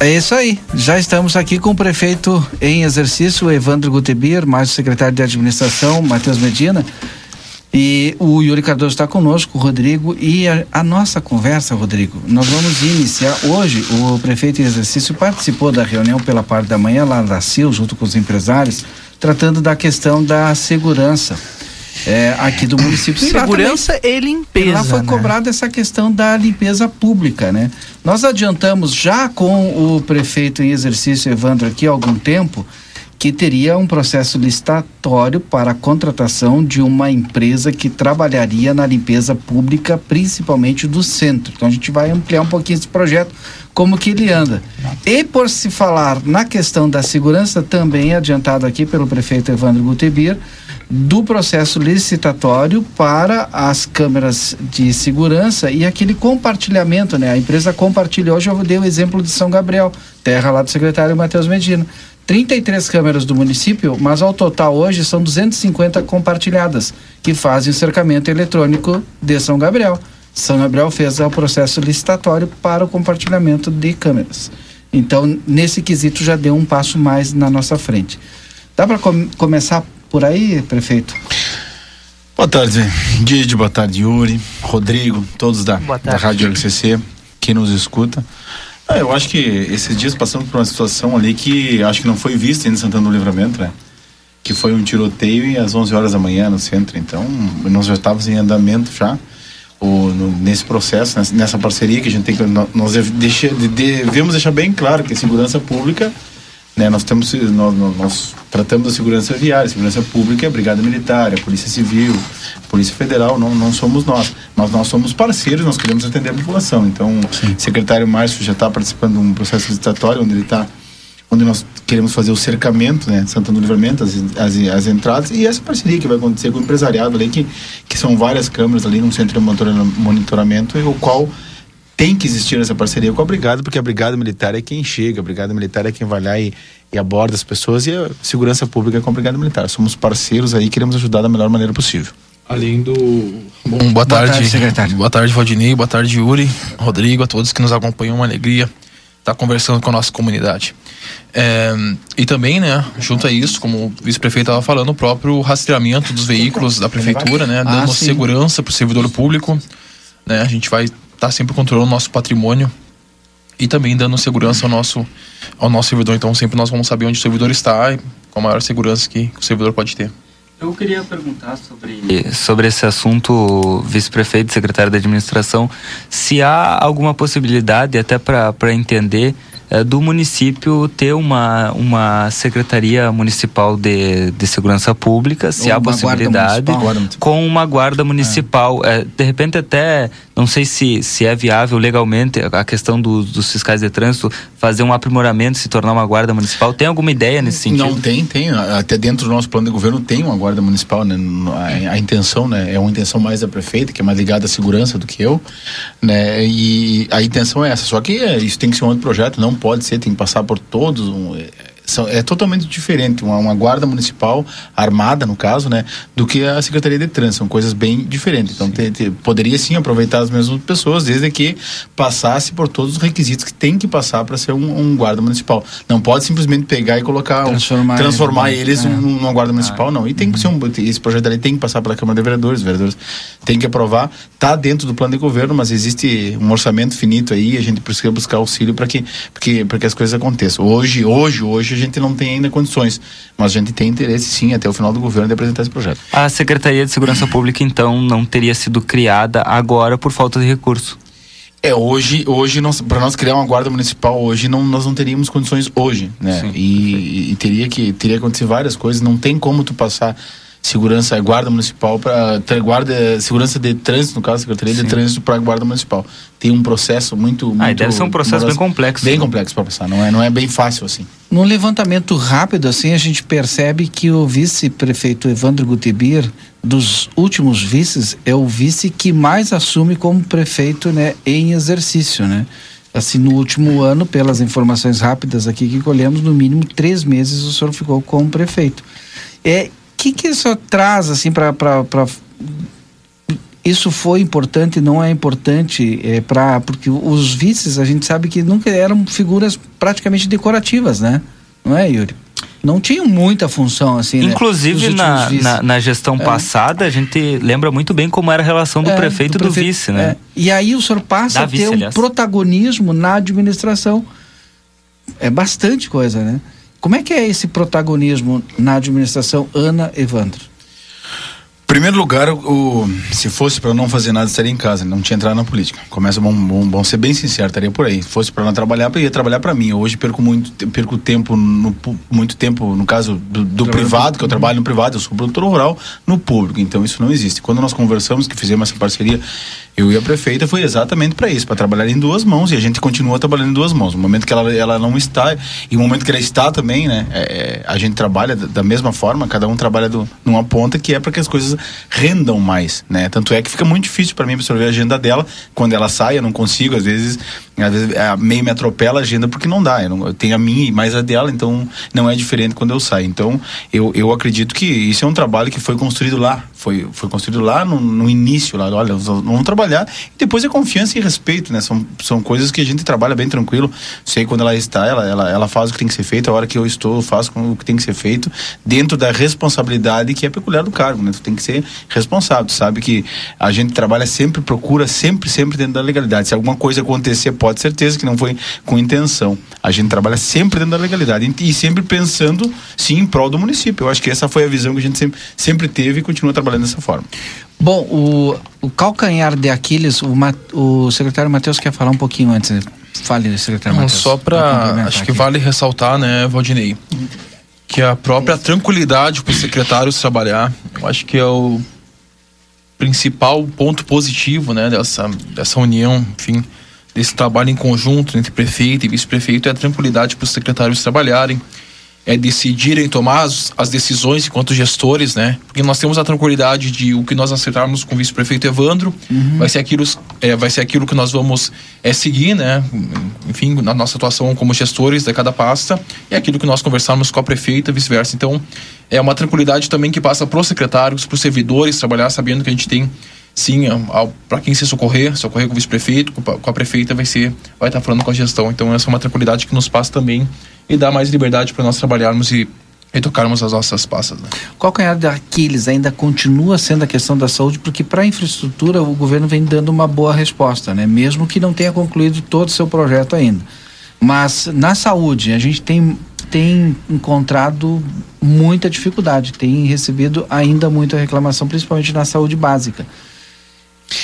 É isso aí. Já estamos aqui com o prefeito em exercício, Evandro Gutebir, mais o secretário de administração, Matheus Medina. E o Yuri Cardoso está conosco, o Rodrigo, e a, a, nossa conversa, Rodrigo, nós vamos iniciar hoje. O prefeito em exercício participou da reunião pela parte da manhã lá da CIL, junto com os empresários, tratando da questão da segurança é, aqui do município. Segurança e limpeza. Lá foi né? cobrada essa questão da limpeza pública, né? Nós adiantamos já com o prefeito em exercício, Evandro, aqui há algum tempo, que teria um processo licitatório para a contratação de uma empresa que trabalharia na limpeza pública, principalmente do centro. Então a gente vai ampliar um pouquinho esse projeto, como que ele anda. E por se falar na questão da segurança, também adiantado aqui pelo prefeito Evandro Gutebir, do processo licitatório para as câmeras de segurança e aquele compartilhamento, né? A empresa compartilha. Hoje eu dei o exemplo de São Gabriel, terra lá do secretário Matheus Medina. 33 câmeras do município, mas ao total hoje são 250 compartilhadas, que fazem o cercamento eletrônico de São Gabriel. São Gabriel fez o processo licitatório para o compartilhamento de câmeras. Então, nesse quesito já deu um passo mais na nossa frente. Dá para com começar por aí, prefeito? Boa tarde, Guide, boa tarde, Yuri, Rodrigo, todos da, da Rádio RCC, que nos escuta. Ah, eu acho que esses dias passamos por uma situação ali que acho que não foi vista ainda em Santana do Livramento, né? Que foi um tiroteio às 11 horas da manhã no centro. Então, nós já estávamos em andamento já. O, no, nesse processo, nessa, nessa, parceria que a gente tem que. Nós deixa, devemos deixar bem claro que a segurança pública né, nós, temos, nós, nós, tratamos da segurança viária, segurança pública a Brigada Militar, a Polícia Civil, a Polícia Federal, não, não somos nós. Mas nós somos parceiros, nós queremos atender a população. Então, Sim. o secretário Márcio já está participando de um processo licitatório onde ele está onde nós queremos fazer o cercamento, né, Santana do Livramento, as, as, as, entradas, e essa parceria que vai acontecer com o empresariado ali, que, que são várias câmeras ali num centro de monitoramento, o qual tem que existir essa parceria com a Brigada, porque a Brigada Militar é quem chega, a Brigada Militar é quem vai lá e, e aborda as pessoas e a segurança pública é com a Brigada Militar. Somos parceiros aí, queremos ajudar da melhor maneira possível. Além do. Bom, boa, boa tarde, tarde, secretário. Boa tarde, Valdinei. Boa tarde, Yuri, Rodrigo, a todos que nos acompanham. Uma alegria estar conversando com a nossa comunidade. É, e também, né, junto a isso, como o vice-prefeito estava falando, o próprio rastreamento dos veículos da prefeitura, né, dando ah, segurança para o servidor público. Né, a gente vai tá sempre controlando o nosso patrimônio e também dando segurança ao nosso, ao nosso servidor. Então sempre nós vamos saber onde o servidor está e com a maior segurança que o servidor pode ter. Eu queria perguntar sobre, sobre esse assunto, vice-prefeito, secretário da administração, se há alguma possibilidade, até para entender, é, do município ter uma, uma secretaria municipal de, de segurança pública, se Ou há possibilidade, com uma guarda municipal. É. É, de repente até, não sei se, se é viável legalmente a questão do, dos fiscais de trânsito fazer um aprimoramento, se tornar uma guarda municipal. Tem alguma ideia nesse sentido? Não tem, tem. Até dentro do nosso plano de governo tem uma guarda municipal, né? A, a intenção, né? É uma intenção mais da prefeita, que é mais ligada à segurança do que eu, né? E a intenção é essa. Só que isso tem que ser um outro projeto, não pode ser, tem que passar por todos. Um, é totalmente diferente uma, uma, guarda municipal armada no caso né do que a secretaria de trânsito. São coisas bem diferentes. Então te, te, poderia sim aproveitar as mesmas pessoas desde que passasse por todos os requisitos que tem que passar para ser um, um, guarda municipal. Não pode simplesmente pegar e colocar transformar, um, transformar eles, é. numa guarda municipal ah. não. E tem que ser um esse projeto ali tem que passar pela câmara de vereadores. Os vereadores têm que aprovar. Tá dentro do plano de governo mas existe um orçamento finito aí a gente precisa buscar auxílio para que porque que as coisas aconteçam. Hoje hoje hoje gente não tem ainda condições, mas a gente tem interesse sim até o final do governo de apresentar esse projeto. A Secretaria de Segurança Pública então não teria sido criada agora por falta de recurso? É, hoje, hoje para nós criar uma guarda municipal hoje não, nós não teríamos condições hoje, né? E, e, teria que teria que acontecer várias coisas, não tem como tu passar segurança, guarda municipal para guarda segurança de trânsito, no caso, Secretaria Sim. de Trânsito para guarda municipal. Tem um processo muito, muito Ah, deve ser um processo bem complexo. Bem complexo para passar, não é, não é bem fácil assim. Num levantamento rápido assim, a gente percebe que o vice-prefeito Evandro Gutibir, dos últimos vices, é o vice que mais assume como prefeito, né, em exercício, né? Assim, no último ano, pelas informações rápidas aqui que colhemos, no mínimo três meses o senhor ficou como prefeito. É, que que isso traz assim para isso foi importante, não é importante é, para porque os vices a gente sabe que nunca eram figuras praticamente decorativas, né? Não é, Yuri? Não tinham muita função assim. Né, Inclusive né? na, na, na, gestão é. passada a gente lembra muito bem como era a relação do é, prefeito e do, do vice, né? É. E aí o senhor passa da a ter vice, um aliás. protagonismo na administração. É bastante coisa, né? Como é que é esse protagonismo na administração Ana Evandro? primeiro lugar, o, se fosse para não fazer nada, estaria em casa, não tinha entrado na política. Começa bom, bom, bom ser bem sincero, estaria por aí. Se fosse para não trabalhar, eu ia trabalhar para mim. Hoje perco muito, perco tempo no, muito tempo, no caso do, do privado, que eu trabalho no privado, eu sou produtor rural, no público. Então isso não existe. Quando nós conversamos, que fizemos essa parceria, eu e a prefeita foi exatamente para isso, para trabalhar em duas mãos e a gente continua trabalhando em duas mãos. No momento que ela, ela não está e no momento que ela está também, né, é, é a gente trabalha da mesma forma, cada um trabalha do, numa ponta que é para que as coisas rendam mais, né? Tanto é que fica muito difícil para mim absorver a agenda dela quando ela sai, eu não consigo, às vezes, às vezes é, meio me atropela a agenda porque não dá. Eu, não, eu tenho a minha e mais a dela, então não é diferente quando eu saio. Então eu, eu acredito que isso é um trabalho que foi construído lá, foi, foi construído lá no, no início, lá, olha, vamos trabalhar. E depois é confiança e respeito, né? São, são coisas que a gente trabalha bem tranquilo. Sei quando ela está, ela, ela, ela faz o que tem que ser feito, a hora que eu estou, eu faço o que tem que ser feito, dentro da responsabilidade que é peculiar do cargo, né? Tu tem que ser responsável. Tu sabe que a gente trabalha sempre, procura sempre, sempre dentro da legalidade. Se alguma coisa acontecer, pode ter certeza que não foi com intenção. A gente trabalha sempre dentro da legalidade e sempre pensando, sim, em prol do município. Eu acho que essa foi a visão que a gente sempre, sempre teve e continua trabalhando dessa forma. Bom, o, o calcanhar de Aquiles, o, o secretário Matheus quer falar um pouquinho antes. Fale, secretário Matheus. Só para. Acho que vale ressaltar, né, Valdinei, que a própria tranquilidade para os secretários trabalhar, eu acho que é o principal ponto positivo, né, dessa, dessa união, enfim, desse trabalho em conjunto entre prefeito e vice-prefeito, é a tranquilidade para os secretários trabalharem é, decidirem tomar as, as, decisões enquanto gestores, né? Porque nós temos a tranquilidade de o que nós acertarmos com o vice-prefeito Evandro uhum. vai ser aquilo, é, vai ser aquilo que nós vamos é, seguir, né? Enfim, na nossa atuação como gestores de cada pasta é aquilo que nós conversamos com a prefeita, vice-versa. Então, é uma tranquilidade também que passa para os secretários, para os servidores trabalhar sabendo que a gente tem sim, para quem se socorrer, socorrer com o vice-prefeito, com a prefeita, vai ser, vai estar falando com a gestão. Então essa é uma tranquilidade que nos passa também e dá mais liberdade para nós trabalharmos e, e tocarmos as nossas passas. Né? Qual canhar de Aquiles ainda continua sendo a questão da saúde, porque para a infraestrutura o governo vem dando uma boa resposta, né? mesmo que não tenha concluído todo o seu projeto ainda. Mas na saúde, a gente tem, tem encontrado muita dificuldade, tem recebido ainda muita reclamação, principalmente na saúde básica.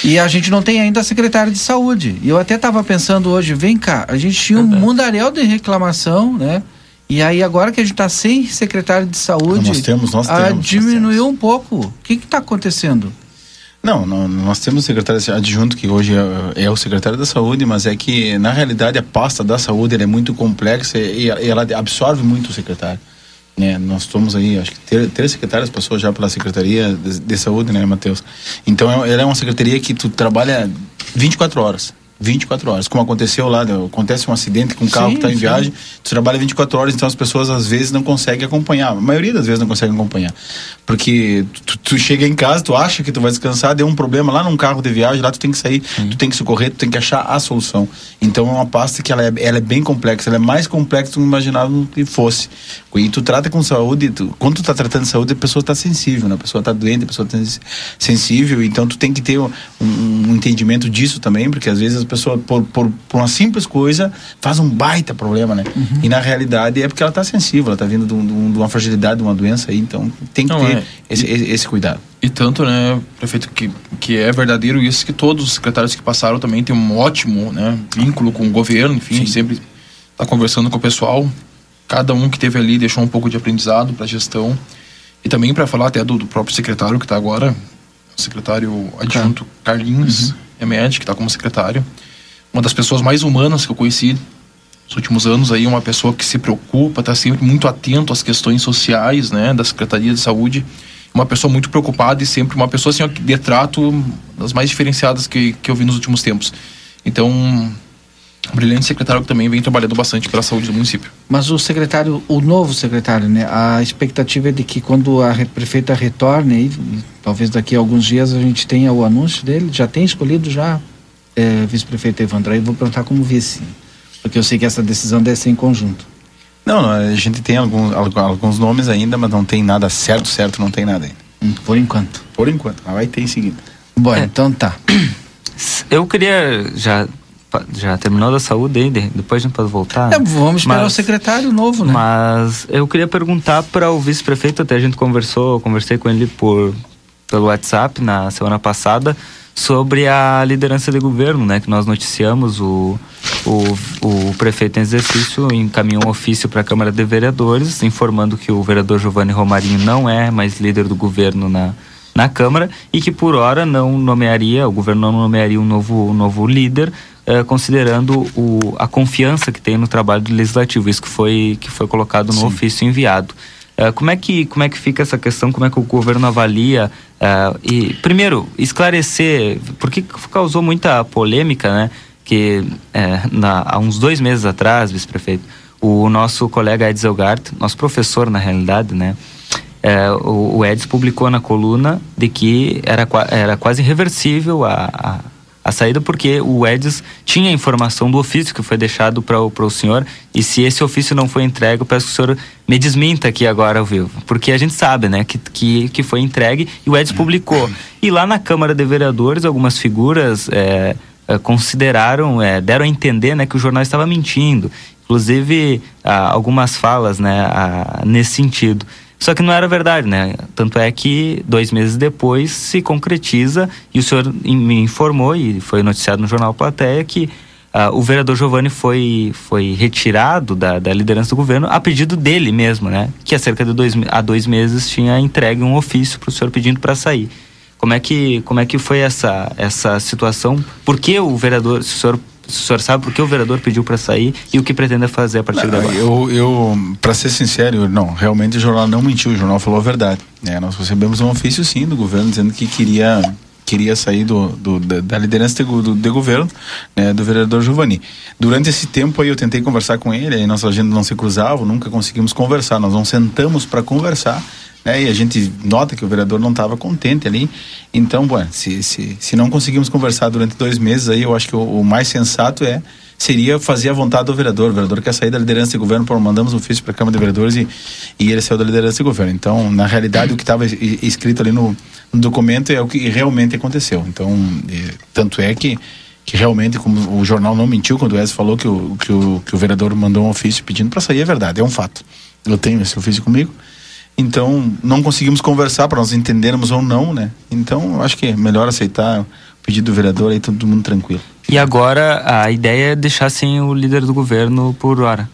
E a gente não tem ainda secretário de saúde. E eu até estava pensando hoje, vem cá, a gente tinha um mundaréu de reclamação, né? E aí agora que a gente está sem secretário de saúde, nós temos, nós ah, temos, diminuiu um pouco. O que está acontecendo? Não, não, nós temos o secretário adjunto que hoje é, é, o secretário da saúde, mas é que na realidade a pasta da saúde é muito complexa e, e ela absorve muito o secretário. É, nós somos aí, acho que três secretários passou já pela Secretaria de, de Saúde, né, Matheus? Então, é, ela é uma secretaria que tu trabalha 24 horas. 24 horas. Como aconteceu lá, acontece um acidente com um carro sim, que está em sim. viagem, tu trabalha 24 horas, então as pessoas às vezes não conseguem acompanhar. A maioria das vezes não conseguem acompanhar. Porque tu, tu chega em casa, tu acha que tu vai descansar, deu um problema lá num carro de viagem, lá tu tem que sair, sim. tu tem que socorrer, tu tem que achar a solução. Então é uma pasta que ela é, ela é bem complexa, ela é mais complexa do que imaginava que fosse. E tu trata com saúde, tu, quando tu tá tratando de saúde, a pessoa está sensível, né? a pessoa está doente, a pessoa está sensível, então tu tem que ter um, um entendimento disso também, porque às vezes as pessoa, por, por, por, uma simples coisa, faz um baita problema, né? Uhum. E na realidade é porque ela está sensível, ela está vindo de, um, de, uma fragilidade, de uma doença aí, então tem que Não, ter é. esse, esse, cuidado. E tanto, né, prefeito, que, que é verdadeiro isso, que todos os secretários que passaram também têm um ótimo né, vínculo com o governo, enfim, Sim. sempre está conversando com o pessoal. Cada um que teve ali deixou um pouco de aprendizado para a gestão. E também para falar até do, do, próprio secretário que está agora, o secretário adjunto Carlinhos, uhum é médico, que está como secretário. Uma das pessoas mais humanas que eu conheci nos últimos anos aí, uma pessoa que se preocupa, está sempre muito atento às questões sociais, né, da Secretaria de Saúde. Uma pessoa muito preocupada e sempre uma pessoa assim, de trato das mais diferenciadas que, que eu vi nos últimos tempos. Então, brilhante secretário que também vem trabalhando bastante para a saúde do município. Mas o secretário, o novo secretário, né? A expectativa é de que quando a prefeita retorne, aí, talvez daqui a alguns dias a gente tenha o anúncio dele. Já tem escolhido já é, vice-prefeito Evandro. Aí vou perguntar como vice, porque eu sei que essa decisão deve ser em conjunto. Não, a gente tem alguns, alguns nomes ainda, mas não tem nada certo, certo, não tem nada ainda. Hum, por enquanto. Por enquanto, mas vai ter em seguida. Bom, é. então tá. Eu queria já já terminou da saúde aí, depois a gente pode voltar. É, vamos esperar mas, o secretário novo, né? Mas eu queria perguntar para o vice-prefeito, até a gente conversou, conversei com ele por pelo WhatsApp na semana passada sobre a liderança de governo, né? Que nós noticiamos o, o, o prefeito em exercício encaminhou um ofício para a Câmara de Vereadores informando que o vereador Giovanni Romarinho não é mais líder do governo na na Câmara e que por hora não nomearia, o governo não nomearia um novo, um novo líder, eh, considerando o, a confiança que tem no trabalho do legislativo, isso que foi, que foi colocado no Sim. ofício enviado. Uh, como, é que, como é que fica essa questão? Como é que o governo avalia? Uh, e, primeiro, esclarecer, porque causou muita polêmica, né? Que na, há uns dois meses atrás, vice-prefeito, o nosso colega Ed Zelgart, nosso professor na realidade, né? é, o, o Eds publicou na coluna de que era, era quase irreversível a, a, a saída, porque o Eds tinha informação do ofício que foi deixado para o senhor, e se esse ofício não foi entregue, eu peço que o senhor me desminta aqui agora ao vivo, porque a gente sabe, né, que, que, que foi entregue e o Eds publicou. E lá na Câmara de Vereadores, algumas figuras é, é consideraram, é, deram a entender, né, que o jornal estava mentindo. Inclusive, algumas falas, né, ah, nesse sentido. Só que não era verdade, né? Tanto é que dois meses depois se concretiza e o senhor me informou e foi noticiado no jornal Plateia que uh, o vereador Giovanni foi, foi retirado da, da liderança do governo a pedido dele mesmo, né? Que há cerca de dois, há dois meses tinha entregue um ofício para o senhor pedindo para sair. Como é que, como é que foi essa, essa situação? Por que o vereador, se o senhor o senhor sabe por que o vereador pediu para sair e o que pretende fazer a partir não, agora? Eu, eu para ser sincero, não, realmente o jornal não mentiu, o jornal falou a verdade. É, nós recebemos um ofício sim do governo dizendo que queria queria sair do, do da, liderança de, do, de governo né, do vereador Giovanni. Durante esse tempo aí eu tentei conversar com ele, aí nossa agenda não se cruzava, nunca conseguimos conversar. Nós não sentamos para conversar né? E a gente nota que o vereador não estava contente ali. Então, se, se, se não conseguimos conversar durante dois meses, aí eu acho que o, o mais sensato é seria fazer a vontade do vereador. O vereador quer sair da liderança de governo, por mandamos um ofício para a Câmara de Vereadores e, e ele saiu da liderança de governo. Então, na realidade, o que estava escrito ali no, no, documento é o que realmente aconteceu. Então, é, tanto é que que realmente, como o jornal não mentiu quando o Wes falou que o, que o, que o vereador mandou um ofício pedindo para sair, é verdade, é um fato. Eu tenho esse ofício comigo. Então, não conseguimos conversar para nós entendermos ou não, né? Então, acho que é melhor aceitar o pedido do vereador aí, todo mundo tranquilo. E agora a ideia é deixar sem o líder do governo por hora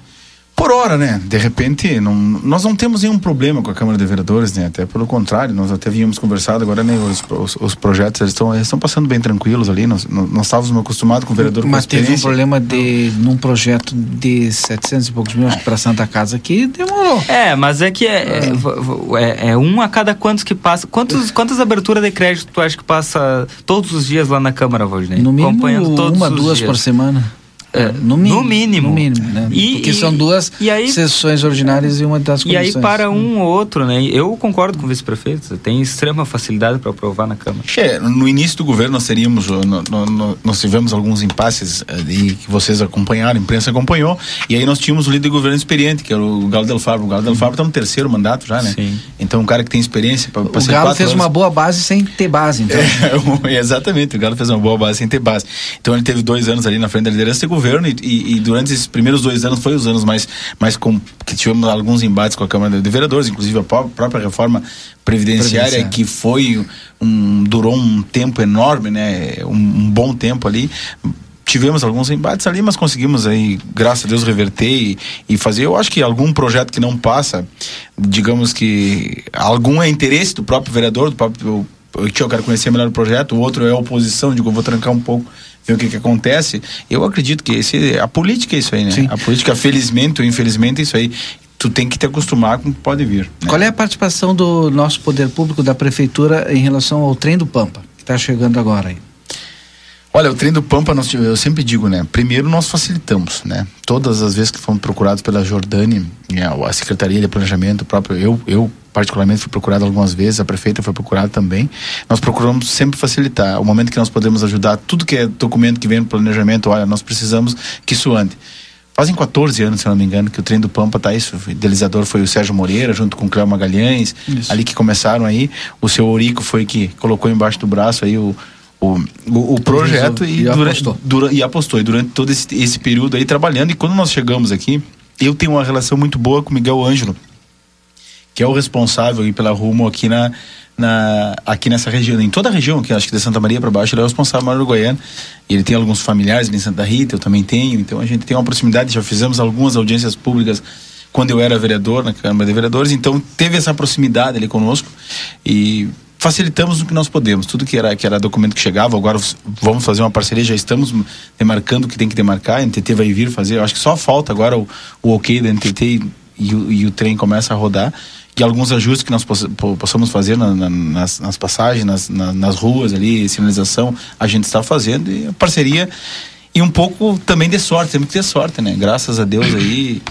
por hora, né? De repente, não, nós não temos nenhum problema com a Câmara de Vereadores, né? Até pelo contrário, nós até vínhamos conversado agora, né? Os, os, os projetos eles estão estão passando bem tranquilos ali. Nós, nós estávamos acostados com o vereador Mas com teve um problema de num projeto de 700 e poucos mil para Santa Casa que demorou. É, mas é que é, é, é, é um a cada quantos que passa. Quantos, quantas aberturas de crédito tu acha que passa todos os dias lá na Câmara, Valdinei? No mínimo uma, duas dias. por semana. É, no, mínimo, no mínimo. No mínimo né? e, Porque e, são duas aí, sessões ordinárias e uma das comissões. E aí para um ou outro, né? Eu concordo com o vice-prefeito, tem extrema facilidade para aprovar na Câmara. É, no início do governo nós teríamos, no, no, nós tivemos alguns impasses e que vocês acompanharam, a imprensa acompanhou, e aí nós tínhamos o líder de governo experiente, que era o Galo Del Fabro. O Galo Del Fabro está no terceiro mandato já, né? Sim. Então um cara que tem experiência para O Galo fez anos. uma boa base sem ter base, então. É, exatamente, o Galo fez uma boa base sem ter base. Então ele teve dois anos ali na frente da liderança de governo e, e, e durante esses primeiros dois anos foi os anos mais, mais com, que tivemos alguns embates com a Câmara de Vereadores, inclusive a própria reforma previdenciária que foi um durou um tempo enorme, né, um, um bom tempo ali tivemos alguns embates ali, mas conseguimos aí, graças a Deus, reverter e, e, fazer. Eu acho que algum projeto que não passa, digamos que algum é interesse do próprio vereador, do próprio eu quero conhecer melhor o projeto, o outro é a oposição, digo, eu vou trancar um pouco ver o que, que acontece. Eu acredito que esse, a política é isso aí, né? Sim. A política, felizmente ou infelizmente, é isso aí tu tem que te acostumar com o que pode vir. Né? Qual é a participação do nosso poder público, da prefeitura, em relação ao trem do Pampa, que está chegando agora aí? Olha, o trem do Pampa, nós, eu sempre digo, né? Primeiro nós facilitamos, né? Todas as vezes que fomos procurados pela Jordânia, né, a Secretaria de Planejamento, próprio eu, eu particularmente fui procurado algumas vezes, a prefeita foi procurada também. Nós procuramos sempre facilitar. O momento que nós podemos ajudar, tudo que é documento que vem no planejamento, olha, nós precisamos que isso ande. Fazem 14 anos, se não me engano, que o trem do Pampa tá isso. O idealizador foi o Sérgio Moreira, junto com o Cléo Magalhães, isso. ali que começaram aí. O seu Orico foi que colocou embaixo do braço aí o, o, o, o projeto e, e, durante, apostou. Dura, e apostou. E durante todo esse, esse período aí trabalhando. E quando nós chegamos aqui, eu tenho uma relação muito boa com o Miguel Ângelo, que é o responsável pela Rumo aqui na, na, aqui nessa região, em toda a região, que acho que de Santa Maria para baixo, ele é o responsável maior do Goiânia. Ele tem alguns familiares em Santa Rita, eu também tenho, então a gente tem uma proximidade, já fizemos algumas audiências públicas quando eu era vereador na Câmara de Vereadores, então teve essa proximidade ali conosco e facilitamos o que nós podemos. Tudo que era, que era documento que chegava, agora vamos fazer uma parceria, já estamos demarcando o que tem que demarcar, a NTT vai vir fazer, eu acho que só falta agora o, o ok da NTT e, e, o, e o trem começa a rodar e alguns ajustes que nós possamos fazer na, na, nas, nas, passagens, nas, na, nas ruas ali, sinalização, a gente está fazendo e a parceria e um pouco também de sorte, temos que ter sorte, né? Graças a Deus aí,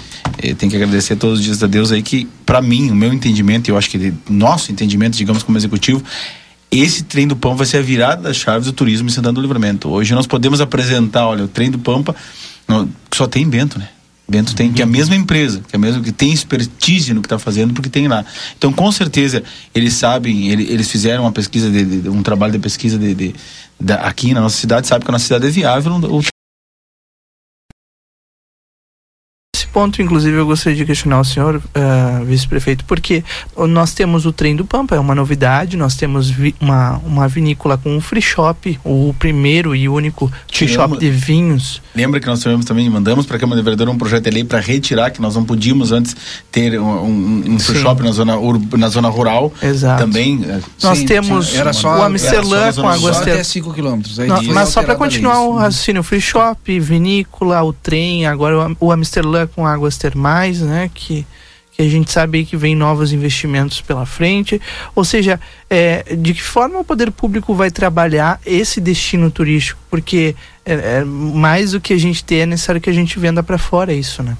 tem que agradecer todos os dias a Deus aí que, para mim, o meu entendimento, e eu acho que nosso entendimento, digamos, como executivo, esse trem do Pampa vai ser a virada das chaves do turismo em Santana do Livramento. Hoje nós podemos apresentar, olha, o trem do Pampa só tem Bento, né? Bento tem, que é a mesma empresa, que é a mesma que tem expertise no que está fazendo, porque tem lá. Então, com certeza, eles sabem, ele, eles fizeram uma pesquisa, de, de, um trabalho de pesquisa de, de, de, aqui na nossa cidade, sabe que a nossa cidade é viável. O ponto, inclusive, eu gostaria de questionar o senhor, uh, vice-prefeito, porque nós temos o trem do Pampa, é uma novidade, nós temos uma, uma vinícola com um free shop, o primeiro e único free shop de vinhos. Lembra que nós tivemos também, mandamos para a Câmara de Vereadores um projeto de lei para retirar, que nós não podíamos antes ter um, um, um free shop na zona, na zona rural. Exato. Também. Eh, nós sim, temos era só, o Amsterdã com água até 5 quilômetros. Mas só para continuar o raciocínio, free shop, vinícola, o trem, agora o, o Amsterdã com águas termais, né? Que, que a gente sabe que vem novos investimentos pela frente. Ou seja, é, de que forma o poder público vai trabalhar esse destino turístico? Porque é, é mais do que a gente ter, é necessário que a gente venda para fora isso, né?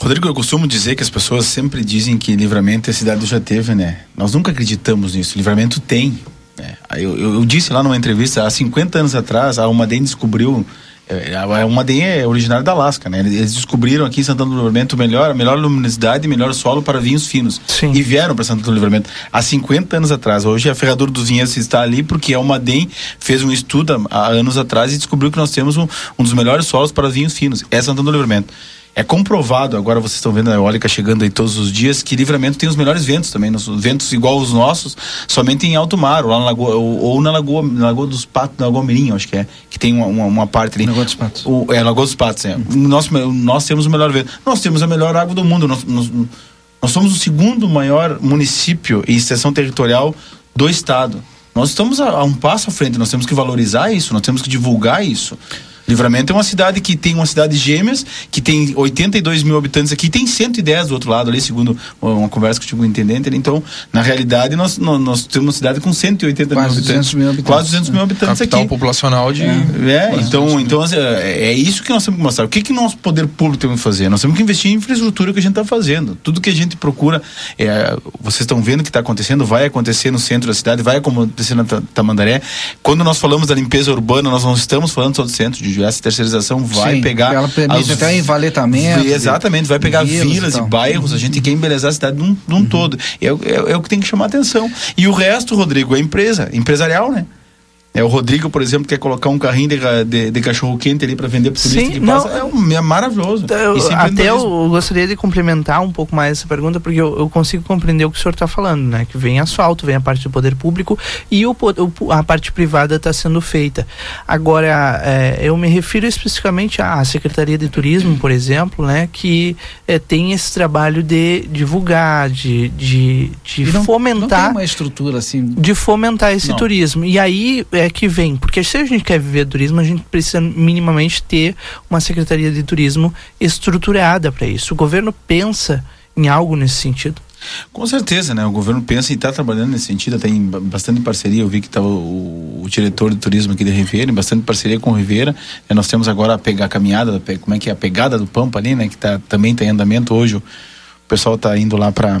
Rodrigo, eu costumo dizer que as pessoas sempre dizem que livramento é a cidade já teve, né? Nós nunca acreditamos nisso. Livramento tem. Né? Eu, eu, eu, disse lá numa entrevista, há 50 anos atrás, a Almaden descobriu é, é uma DEM é originária da Alasca, né? Eles descobriram aqui em Santana do Livramento melhor, melhor luminosidade e melhor solo para vinhos finos. Sim. E vieram para Santana do Livramento há 50 anos atrás. Hoje a Ferradura dos Vinhedos está ali porque a Almaden fez um estudo há anos atrás e descobriu que nós temos um, um dos melhores solos para vinhos finos. É Santana do Livramento. É comprovado, agora vocês estão vendo a eólica chegando aí todos os dias, que Livramento tem os melhores ventos também, nos, ventos igual os nossos, somente em alto mar, ou, Lagoa, ou, ou na, Lagoa, na Lagoa dos Patos, na Lagoa Mirim, acho que é, que tem uma, uma, uma parte ali. Lagoa dos Patos. O, é, Lagoa dos Patos, é. Uhum. Nós, nós temos o melhor vento. Nós temos a melhor água do mundo. Nós, nós, nós somos o segundo maior município e extensão territorial do estado. Nós estamos a, a um passo à frente, nós temos que valorizar isso, nós temos que divulgar isso. Livramento é uma cidade que tem uma cidade gêmeas, que tem 82 mil habitantes aqui, tem 110 do outro lado ali, segundo uma conversa que eu tive com o intendente. Então, na realidade, nós, nós, nós temos uma cidade com 180 Quase mil habitantes. mil habitantes. Quase 200 mil habitantes Capital aqui. populacional de. É, é então, então é, é isso que nós temos que mostrar. O que, que nosso poder público tem que fazer? Nós temos que investir em infraestrutura que a gente está fazendo. Tudo que a gente procura, é, vocês estão vendo que está acontecendo, vai acontecer no centro da cidade, vai acontecer na Tamandaré. Quando nós falamos da limpeza urbana, nós não estamos falando só do centro, de essa terceirização vai Sim, pegar. Ela permite as, até envaletamento. Exatamente, vai pegar vilas, vilas e, e, bairros. A gente quer embelezar a cidade num, num uhum. todo. É, é, é, o que tem que chamar atenção. E o resto, Rodrigo, é empresa, empresarial, né? É, o Rodrigo, por exemplo, quer colocar um carrinho de, de, de cachorro quente ali para vender para turista que passa. É, um, é maravilhoso. Eu, até eu gostaria de complementar um pouco mais essa pergunta, porque eu, eu consigo compreender o que o senhor está falando, né? Que vem asfalto, vem a parte do poder público e o, o a parte privada está sendo feita. Agora, é, eu me refiro especificamente à Secretaria de Turismo, por exemplo, né? Que é, tem esse trabalho de divulgar, de, de, de não, fomentar. Não tem uma estrutura assim. De fomentar esse não. turismo. E aí é que vem? Porque se a gente quer viver turismo, a gente precisa minimamente ter uma secretaria de turismo estruturada para isso. O governo pensa em algo nesse sentido? Com certeza, né? O governo pensa em estar tá trabalhando nesse sentido, tem bastante parceria. Eu vi que estava o, o, diretor de turismo aqui de Ribeira, bastante parceria com o Ribeira. É, nós temos agora a, pegar, a caminhada, como é que é a pegada do Pampa ali, né? Que tá, também está em andamento hoje. O pessoal está indo lá para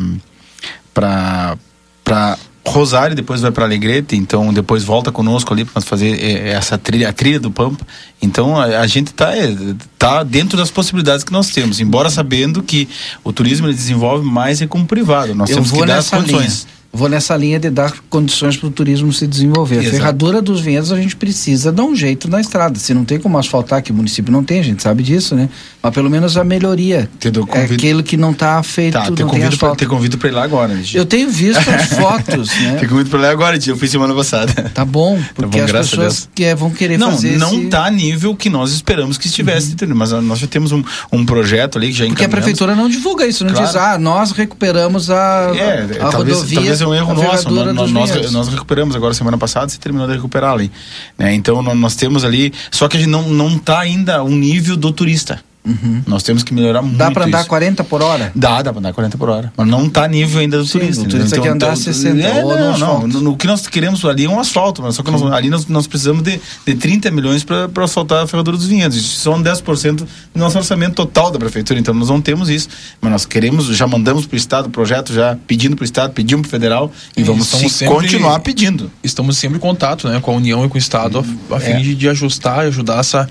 para Rosário, depois vai para Alegrete, então depois volta conosco ali para fazer é, essa trilha, a trilha do Pampa. Então a, a gente está é, tá dentro das possibilidades que nós temos, embora sabendo que o turismo ele desenvolve mais é como privado. Nós Eu temos que dar as condições. Linha vou nessa linha de dar condições para o turismo se desenvolver. Exato. A ferradura dos vinhedos a gente precisa dar um jeito na estrada. Se não tem como asfaltar, que o município não tem, a gente sabe disso, né? Mas pelo menos a melhoria. é aquilo que não está feito. Tá, te convido, te convido para ir lá agora. Gente. Eu tenho visto as fotos, né? te convido para ir lá agora, eu fui semana passada. Tá bom, porque tá bom, as pessoas que, é, vão querer não, fazer. Não está a nível que nós esperamos que estivesse, uhum. mas nós já temos um, um projeto ali que já Porque a prefeitura não divulga isso, não claro. diz, ah, nós recuperamos a, é, a talvez, rodovia. Talvez é um erro nosso, nós, nós, nós, recuperamos agora semana passada, se terminou de recuperar ali. Né? Então nós temos ali, só que a gente não, não tá ainda um nível do turista. Uhum. Nós temos que melhorar muito. Dá para andar isso. 40 por hora? Dá, dá para andar 40 por hora. Mas não está nível ainda do Sim, turista. O turista então, quer andar então, 60 é, não, não, não, O que nós queremos ali é um asfalto, mas só que nós, ali nós, nós precisamos de, de 30 milhões para asfaltar a ferradura dos vinhedos. Isso são 10% do nosso orçamento total da prefeitura. Então nós não temos isso. Mas nós queremos, já mandamos para o Estado o projeto, já pedindo para o Estado, pedimos para o federal e, e vamos sempre, continuar pedindo. Estamos sempre em contato né, com a União e com o Estado a, a fim é. de, de ajustar e ajudar essa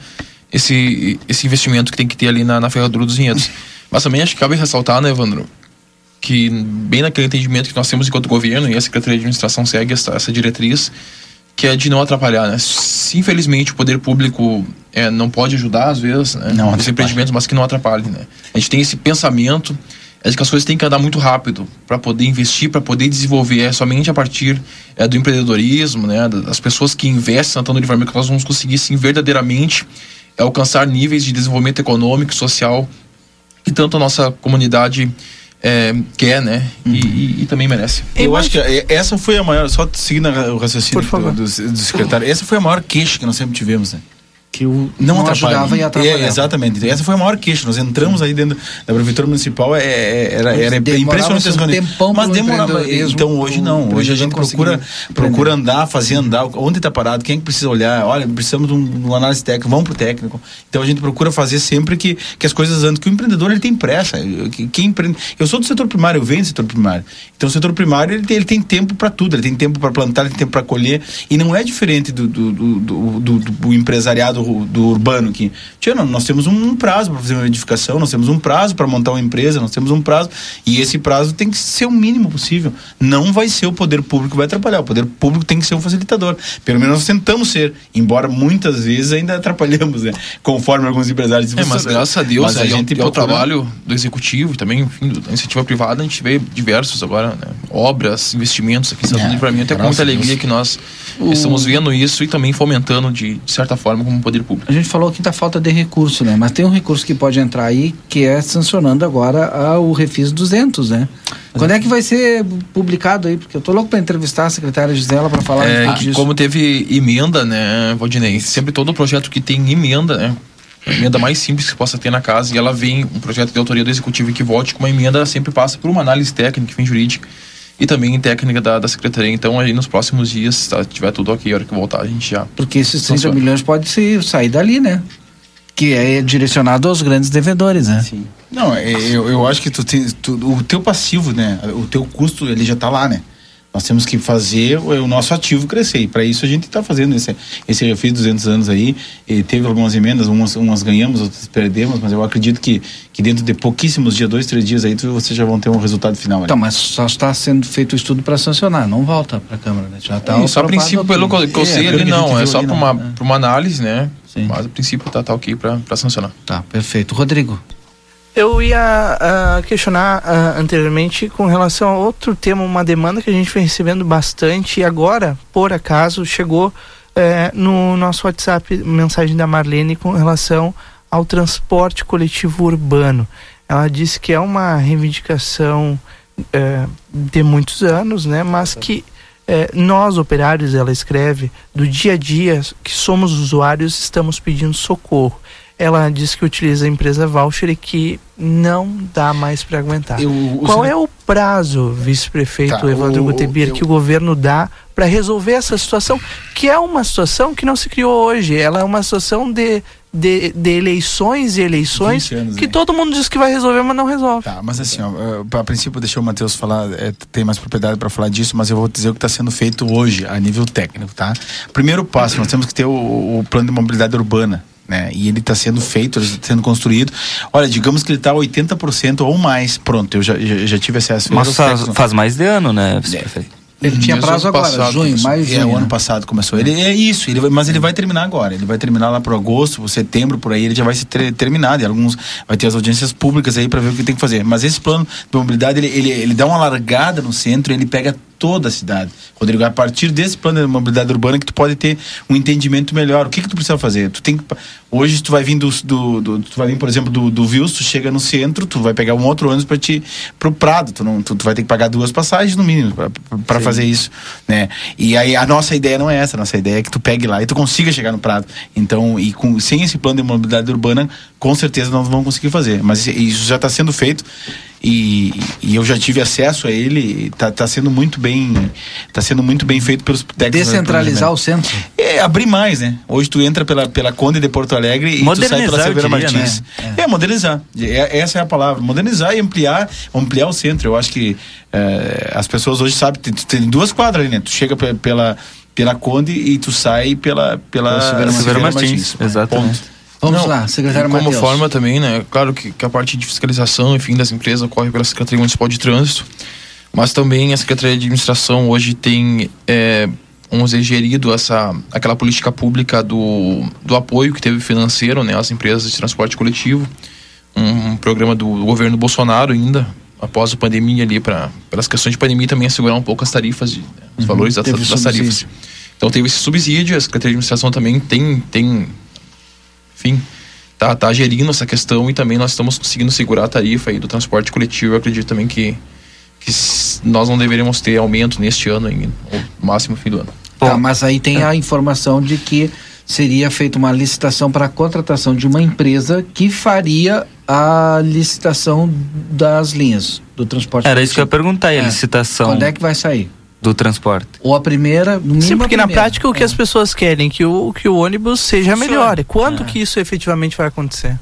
esse, esse investimento que tem que ter ali na, na ferradura dos vinhedos. Mas também acho que cabe ressaltar, né, Evandro, que bem naquele entendimento que nós temos enquanto governo e a Secretaria de Administração segue essa, essa diretriz, que é de não atrapalhar, né? Se infelizmente o poder público é, não pode ajudar às vezes, né, não nos empreendimentos, mas que não atrapalhe, né? A gente tem esse pensamento é que as coisas têm que andar muito rápido para poder investir, para poder desenvolver. É somente a partir é, do empreendedorismo, né, das pessoas que investem na Santana de Vermelho que nós vamos conseguir sim verdadeiramente alcançar níveis de desenvolvimento econômico e social que tanto a nossa comunidade é, quer, né? Uhum. E, e, e, também merece. Eu acho que essa foi a maior, só seguindo o raciocínio do, do, do secretário, essa foi a maior queixa que nós sempre tivemos, né? Que o não, não ajudava e atrapalhava. É, exatamente. Essa foi a maior queixa. Nós entramos aí dentro da prefeitura municipal, é, é era, era impressionante as reuniões. Mas demorava. Então hoje não. Hoje a gente procura, procura andar, fazer andar. Onde está parado? Quem é que precisa olhar? Olha, precisamos de, um, uma análise técnica, vamos pro técnico. Então a gente procura fazer sempre que, que as coisas andem. Que o empreendedor ele tem pressa. Quem empreende... Eu sou do setor primário, eu venho do setor primário. Então o setor primário ele tem, ele tem tempo para tudo. Ele tem tempo para plantar, ele tem tempo para colher. E não é diferente do, do, do, do, do, do empresariado do urbano que tia, nós temos um prazo para fazer uma edificação, nós temos um prazo para montar uma empresa, nós temos um prazo e esse prazo tem que ser o mínimo possível. Não vai ser o poder público que vai atrapalhar, o poder público tem que ser um facilitador. Pelo menos nós tentamos ser, embora muitas vezes ainda atrapalhamos, né? Conforme alguns empresários. É, mas graças a Deus, mas a é, gente é o trabalho do executivo e também, enfim, da iniciativa privada, a gente vê diversos agora, né? obras, investimentos aqui em Santana é, Livramento. É com muita alegria Deus. que nós o... estamos vendo isso e também fomentando de, de certa forma como poder público. A gente falou aqui da falta de recurso, né? Mas tem um recurso que pode entrar aí que é sancionando agora o Refis 200, né? Quando é que vai ser publicado aí? Porque eu tô louco para entrevistar a secretária Gisela para falar é, disso. Como teve emenda, né, Valdinei? Sempre todo projeto que tem emenda, né? A emenda mais simples que possa ter na casa e ela vem, um projeto de autoria do executivo que volte com uma emenda, sempre passa por uma análise técnica, enfim, jurídica e também técnica da, da secretaria. Então, aí nos próximos dias, se tá, tiver tudo ok, a hora que voltar, a gente já. Porque esses 30 funciona. milhões pode ser, sair dali, né? Que é direcionado aos grandes devedores, né? Sim. Não, é, eu, eu acho que tu, tu, o teu passivo, né? O teu custo, ele já tá lá, né? Nós temos que fazer o, o nosso ativo crescer. E para isso a gente está fazendo esse. Esse eu fiz 200 anos aí, teve algumas emendas, umas, umas ganhamos, outras perdemos, mas eu acredito que, que dentro de pouquíssimos dias, dois, três dias aí, tu, vocês já vão ter um resultado final. Então, mas só está sendo feito o estudo para sancionar, não volta para a Câmara, né? Já está. É, só a princípio, pelo que eu, sei é, ali, não, é só para uma, né? uma análise, né? Sim. Mas a princípio tá, tá ok para sancionar. Tá, perfeito. Rodrigo. Eu ia uh, questionar uh, anteriormente com relação a outro tema, uma demanda que a gente vem recebendo bastante e agora, por acaso, chegou uh, no nosso WhatsApp mensagem da Marlene com relação ao transporte coletivo urbano. Ela disse que é uma reivindicação eh, de muitos anos, né, mas que eh, nós, operários, ela escreve, do dia a dia, que somos usuários, estamos pedindo socorro. Ela diz que utiliza a empresa voucher e que não dá mais para aguentar. Eu, Qual é o prazo, vice-prefeito tá, Evandro Gutebir, que o governo dá para resolver essa situação, que é uma situação que não se criou hoje, ela é uma situação de de, de eleições e eleições anos, que todo mundo diz que vai resolver, mas não resolve. Tá, mas assim, ó, a princípio deixa o Matheus falar, é, tem mais propriedade para falar disso, mas eu vou dizer o que está sendo feito hoje a nível técnico, tá? Primeiro passo, nós temos que ter o, o plano de mobilidade urbana. Né? E ele está sendo feito, está sendo construído. Olha, digamos que ele está 80% ou mais. Pronto, eu já, já, já tive acesso. Mas faz, faz mais de ano, né, é. Ele tinha prazo agora, passado, junho, mais junho. É, o ano passado começou. Ele é isso, ele vai, mas ele vai terminar agora. Ele vai terminar lá para agosto, setembro, por aí, ele já vai ser ter, terminado. E alguns vai ter as audiências públicas aí para ver o que tem que fazer. Mas esse plano de mobilidade, ele, ele, ele dá uma largada no centro, ele pega toda a cidade. Rodrigo, a partir desse plano de mobilidade urbana que tu pode ter um entendimento melhor. O que que tu precisa fazer? Tu tem que, hoje tu vai vir do, do, do tu vai vir, por exemplo, do, do Vils, tu chega no centro, tu vai pegar um outro ônibus para te pro Prado, tu não tu, tu, vai ter que pagar duas passagens no mínimo para fazer isso, né? E aí a nossa ideia não é essa, a nossa ideia é que tu pegue lá e tu consiga chegar no Prado. Então, e com sem esse plano de mobilidade urbana, com certeza nós não vamos conseguir fazer, mas isso já está sendo feito e, e, eu já tive acesso a ele. Está tá sendo muito bem tá sendo muito bem feito pelos técnicos descentralizar o centro? É abrir mais né? Hoje tu entra pela, pela Conde de Porto Alegre e tu sai pela Severa Martins né? é. é. modernizar é, essa é a palavra modernizar e ampliar ampliar o centro eu acho que é, as pessoas hoje sabem tem, tem duas quadras ali né tu chega pela pela Conde e tu sai pela pela, pela Severa Martins, Martins. exatamente Ponto. Vamos Não, lá, secretário Como Mateus. forma também, né? Claro que, que, a parte de fiscalização, enfim, das empresas ocorre pela Secretaria Municipal de Trânsito, mas também a Secretaria de Administração hoje tem, é, vamos dizer, gerido essa, aquela política pública do, do apoio que teve financeiro, né? Às empresas de transporte coletivo, um, um programa do governo Bolsonaro ainda, após a pandemia ali, para pelas questões de pandemia também assegurar um pouco as tarifas, de, né, os uhum, valores das, das tarifas. Então teve esse subsídio, a Secretaria de Administração também tem, tem enfim, tá, tá gerindo essa questão e também nós estamos conseguindo segurar a tarifa aí do transporte coletivo. Eu acredito também que, que nós não deveríamos ter aumento neste ano ainda, ou máximo fim do ano. Tá, mas aí tem a informação de que seria feita uma licitação para a contratação de uma empresa que faria a licitação das linhas do transporte. Era isso que eu ia perguntar, e a é. licitação. Quando é que vai sair? do transporte. Ou a primeira, no Sim, porque na prática o que é. as pessoas querem que o que o ônibus seja melhor. Quando é. que isso efetivamente vai acontecer?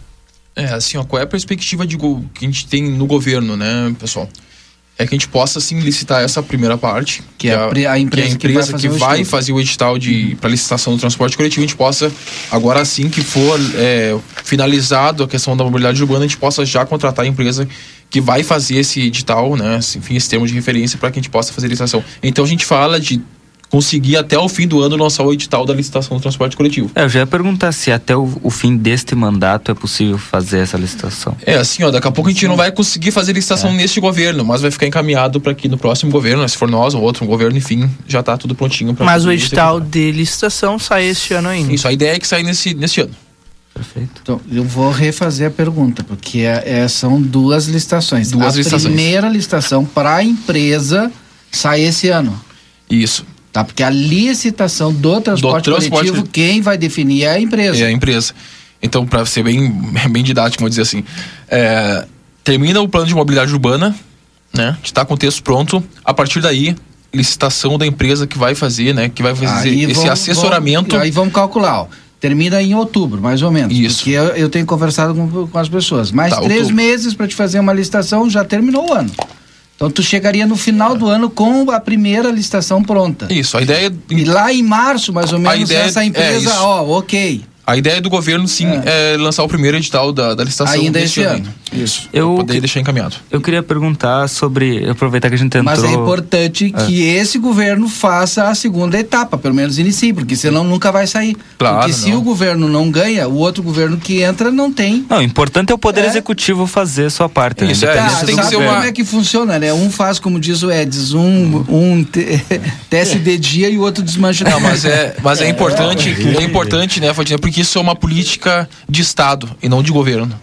É, assim, ó, qual é a perspectiva de que a gente tem no governo, né, pessoal? É que a gente possa assim licitar essa primeira parte, que, que é a, a, empresa, que, a empresa que, vai, fazer, que o vai fazer o edital de uhum. para licitação do transporte coletivo, a gente possa agora assim que for é, finalizado a questão da mobilidade urbana, a gente possa já contratar a empresa que vai fazer esse edital, né? Enfim, esse termo de referência para que a gente possa fazer a licitação. Então a gente fala de conseguir até o fim do ano lançar o edital da licitação do transporte coletivo. É, eu já ia perguntar se até o, o, fim deste mandato é possível fazer essa licitação. É, assim, ó, daqui a pouco a gente não vai conseguir fazer licitação é. neste governo, mas vai ficar encaminhado para que no próximo governo, né, se for nós ou outro governo, enfim, já está tudo prontinho para Mas o edital de licitação sai este ano ainda. Isso, a ideia é que saia nesse, nesse ano. Perfeito. Então, eu vou refazer a pergunta, porque é, é, são duas licitações. Duas a licitações. primeira licitação para a empresa sai esse ano. Isso. Tá, porque a licitação do transporte, do transporte coletivo, quem vai definir é a empresa. É a empresa. Então, para ser bem, bem didático, vou dizer assim, é, termina o plano de mobilidade urbana, né? Está com o texto pronto. A partir daí, licitação da empresa que vai fazer, né? Que vai fazer aí esse vamos, assessoramento. Vamos, aí vamos calcular, ó termina em outubro, mais ou menos. Isso. Porque eu, eu tenho conversado com, com, as pessoas. Mais tá, três outubro. meses para te fazer uma licitação, já terminou o ano. Então tu chegaria no final do ano com a primeira licitação pronta. Isso, a ideia. E lá em março, mais ou menos, essa é empresa, é ó, ok. A ideia do governo, sim, é, é lançar o primeiro edital da, da licitação Ainda este ano. ano. Isso. Eu poder deixar encaminhado. Eu queria perguntar sobre. Aproveitar que a gente entrou. Mas é importante é. que esse governo faça a segunda etapa, pelo menos inicie, porque senão nunca vai sair. Claro. Porque se não. o governo não ganha, o outro governo que entra não tem. Não, o importante é o Poder é. Executivo fazer a sua parte. Né? Isso, né? é, isso tem que ser uma... como é que funciona, né? Um faz, como diz o Edis, um, um te... tece de dia e o outro desmancha. Não, mas é, mas é, é importante, é importante, né, Fadinha, porque isso é uma política de Estado e não de governo.